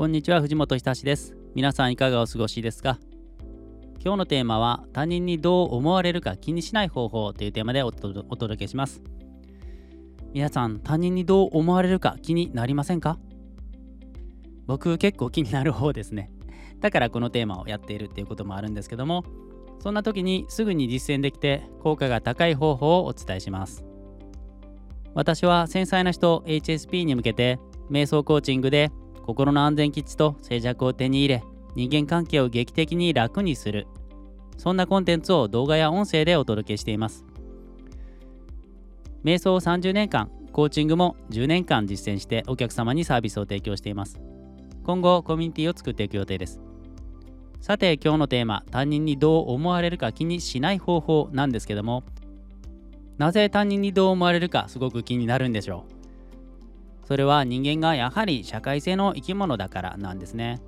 こんにちは藤本久志です。皆さんいかがお過ごしですか？今日のテーマは他人にどう思われるか気にしない方法というテーマでお届けします。皆さん他人にどう思われるか気になりませんか？僕結構気になる方ですね。だからこのテーマをやっているっていうこともあるんですけどもそんな時にすぐに実践できて効果が高い方法をお伝えします。私は繊細な人 HSP に向けて瞑想コーチングで心の安全基地と静寂を手に入れ人間関係を劇的に楽にする。そんなコンテンツを動画や音声でお届けしています。瞑想を30年間コーチングも10年間実践してお客様にサービスを提供しています。今後コミュニティを作っていく予定です。さて今日のテーマ他人にどう思われるか気にしない方法なんですけどもなぜ他人にどう思われるかすごく気になるんでしょう。それは人間がやはり社会性の生き物だからなんですね。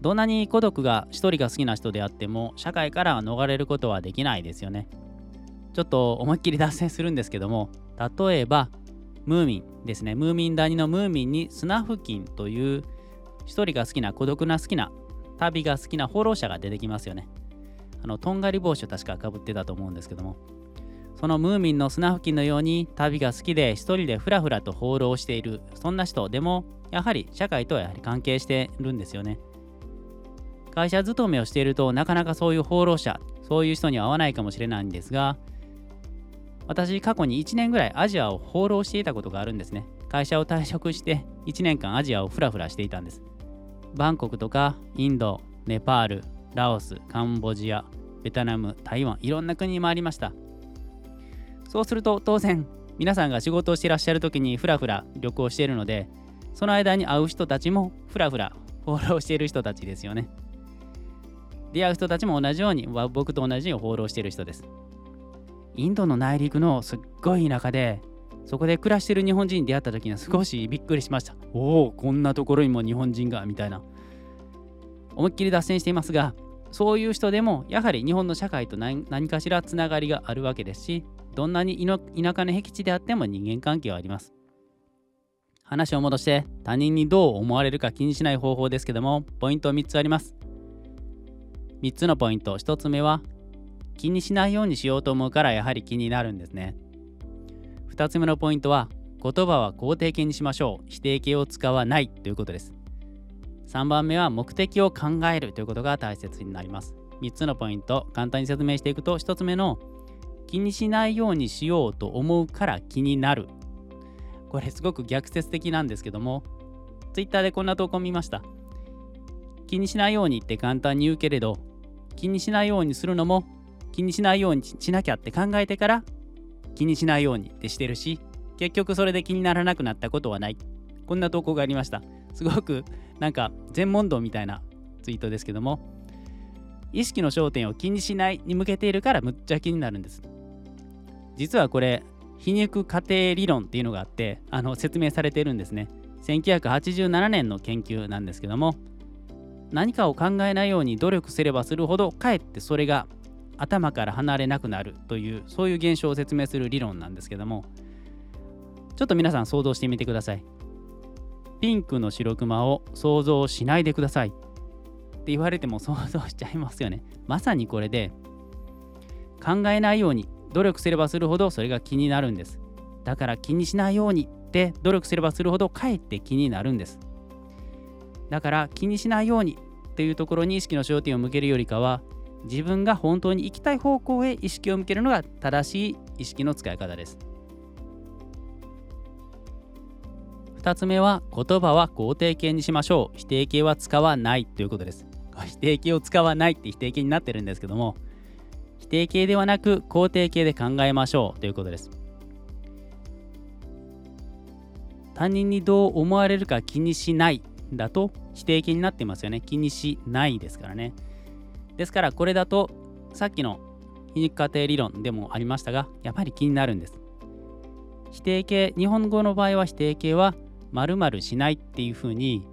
どんなに孤独が一人が好きな人であっても社会から逃れることはできないですよね。ちょっと思いっきり脱線するんですけども例えばムーミンですね。ムーミン谷のムーミンにスナフキンという一人が好きな孤独な好きな旅が好きな放浪者が出てきますよね。あのとんがり帽子を確かかぶってたと思うんですけども。そのムーミンのスナフキンのように旅が好きで一人でふらふらと放浪しているそんな人でもやはり社会とはやはり関係してるんですよね。会社勤めをしているとなかなかそういう放浪者そういう人には会わないかもしれないんですが私過去に1年ぐらいアジアを放浪していたことがあるんですね。会社を退職して1年間アジアをふらふらしていたんです。バンコクとかインドネパールラオスカンボジアベトナム台湾いろんな国に回りました。そうすると当然皆さんが仕事をしてらっしゃる時にふらふら旅行しているのでその間に会う人たちもふらふら放浪している人たちですよね。出会う人たちも同じように僕と同じように放浪している人です。インドの内陸のすっごい田舎でそこで暮らしている日本人に出会った時には少しびっくりしました。おおこんなところにも日本人がみたいな。思いっきり脱線していますがそういう人でもやはり日本の社会と何かしらつながりがあるわけですしどんなに田舎の僻地であっても人間関係はあります。話を戻して他人にどう思われるか気にしない方法ですけどもポイント3つあります。3つのポイント1つ目は気にしないようにしようと思うからやはり気になるんですね。2つ目のポイントは言葉は肯定形にしましょう否定形を使わないということです。3番目は目的を考えるということが大切になります。3つのポイント簡単に説明していくと1つ目の気にしないようにしようと思うから気になる。これすごく逆説的なんですけども、Twitter でこんな投稿見ました。気にしないようにって簡単に言うけれど、気にしないようにするのも気にしないようにしなきゃって考えてから気にしないようにってしてるし、結局それで気にならなくなったことはない。こんな投稿がありました。すごくなんか全問答みたいなツイートですけども、意識の焦点を気にしないに向けているからむっちゃ気になるんです。実はこれ皮肉過程理論っていうのがあってあの説明されてるんですね。1987年の研究なんですけども何かを考えないように努力すればするほどかえってそれが頭から離れなくなるというそういう現象を説明する理論なんですけどもちょっと皆さん想像してみてください。ピンクの白クマを想像しないでくださいって言われても想像しちゃいますよね。まさにこれで考えないように努力すればするほどそれが気になるんです。だから気にしないようにって努力すればするほどかえって気になるんです。だから気にしないようにっていうところに意識の焦点を向けるよりかは自分が本当に行きたい方向へ意識を向けるのが正しい意識の使い方です。2つ目は言葉は肯定形にしましょう。否定形は使わないということです。否定形を使わないって否定形になってるんですけども否定形ではなく肯定形で考えましょうということです。他人にどう思われるか気にしないだと否定形になってますよね。気にしないですからね。ですからこれだとさっきの皮肉家庭理論でもありましたがやっぱり気になるんです。否定形日本語の場合は否定形は〇〇しないっていうふうに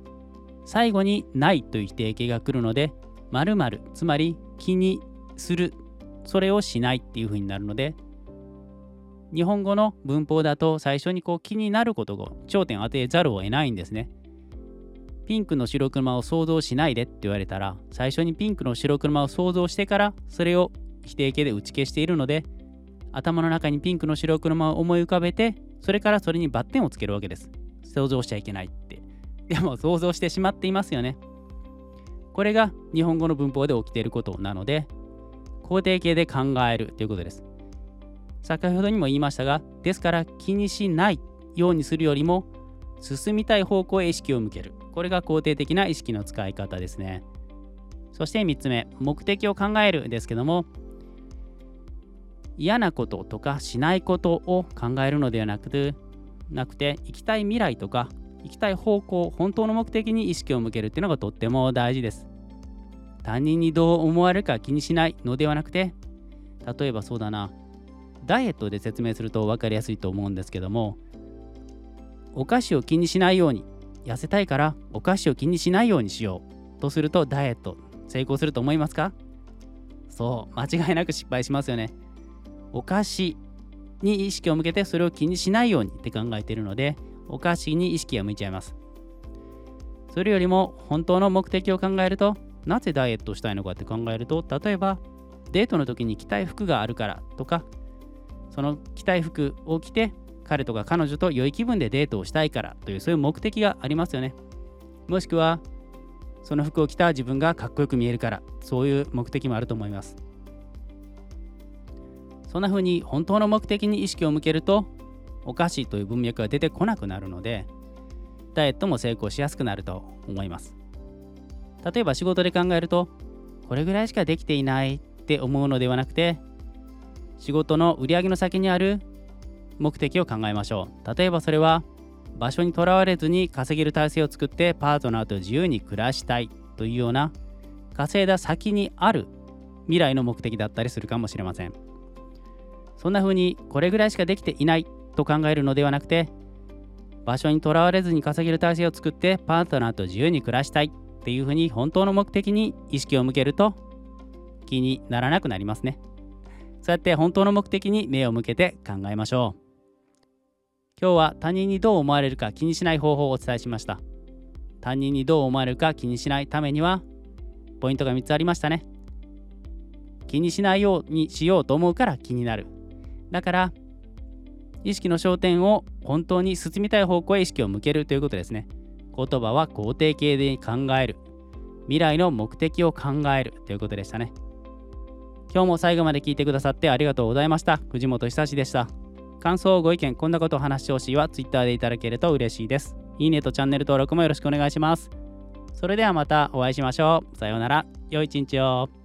最後にないという否定形が来るので〇〇つまり気にするそれをしないっていう風になるので日本語の文法だと最初にこう気になることを頂点を当てざるを得ないんですね。ピンクの白車を想像しないでって言われたら最初にピンクの白車を想像してからそれを否定形で打ち消しているので頭の中にピンクの白車を思い浮かべてそれからそれにバッテンをつけるわけです。想像しちゃいけないって。でも想像してしまっていますよね。これが日本語の文法で起きていることなので肯定形で考えるということです。先ほどにも言いましたがですから気にしないようにするよりも進みたい方向へ意識を向ける。これが肯定的な意識の使い方ですね。そして3つ目目的を考えるですけども嫌なこととかしないことを考えるのではなくてなくて行きたい未来とか行きたい方向本当の目的に意識を向けるっていうのがとっても大事です。他人にどう思われるか気にしないのではなくて例えばそうだな。ダイエットで説明すると分かりやすいと思うんですけどもお菓子を気にしないように痩せたいからお菓子を気にしないようにしようとするとダイエット成功すると思いますか？そう間違いなく失敗しますよね。お菓子に意識を向けてそれを気にしないようにって考えているのでお菓子に意識が向いちゃいます。それよりも本当の目的を考えるとなぜダイエットしたいのかって考えると例えばデートの時に着たい服があるからとかその着たい服を着て彼とか彼女と良い気分でデートをしたいからというそういう目的がありますよね。もしくはその服を着た自分がかっこよく見えるからそういう目的もあると思います。そんな風に本当の目的に意識を向けるとお菓子という文脈が出てこなくなるのでダイエットも成功しやすくなると思います。例えば仕事で考えるとこれぐらいしかできていないって思うのではなくて仕事の売り上げの先にある目的を考えましょう。例えばそれは場所にとらわれずに稼げる体制を作ってパートナーと自由に暮らしたいというような稼いだ先にある未来の目的だったりするかもしれません。そんな風にこれぐらいしかできていないと考えるのではなくて場所にとらわれずに稼げる体制を作ってパートナーと自由に暮らしたい。っていう風に本当の目的に意識を向けると気にならなくなりますね。そうやって本当の目的に目を向けて考えましょう。今日は他人にどう思われるか気にしない方法をお伝えしました。他人にどう思われるか気にしないためにはポイントが3つありましたね。気にしないようにしようと思うから気になる。だから意識の焦点を本当に進みたい方向へ意識を向けるということですね。言葉は肯定形で考える。未来の目的を考える。ということでしたね。今日も最後まで聞いてくださってありがとうございました。藤本久志でした。感想ご意見こんなことを話してほしいは Twitter でいただけると嬉しいです。いいねとチャンネル登録もよろしくお願いします。それではまたお会いしましょう。さようなら。良い一日を。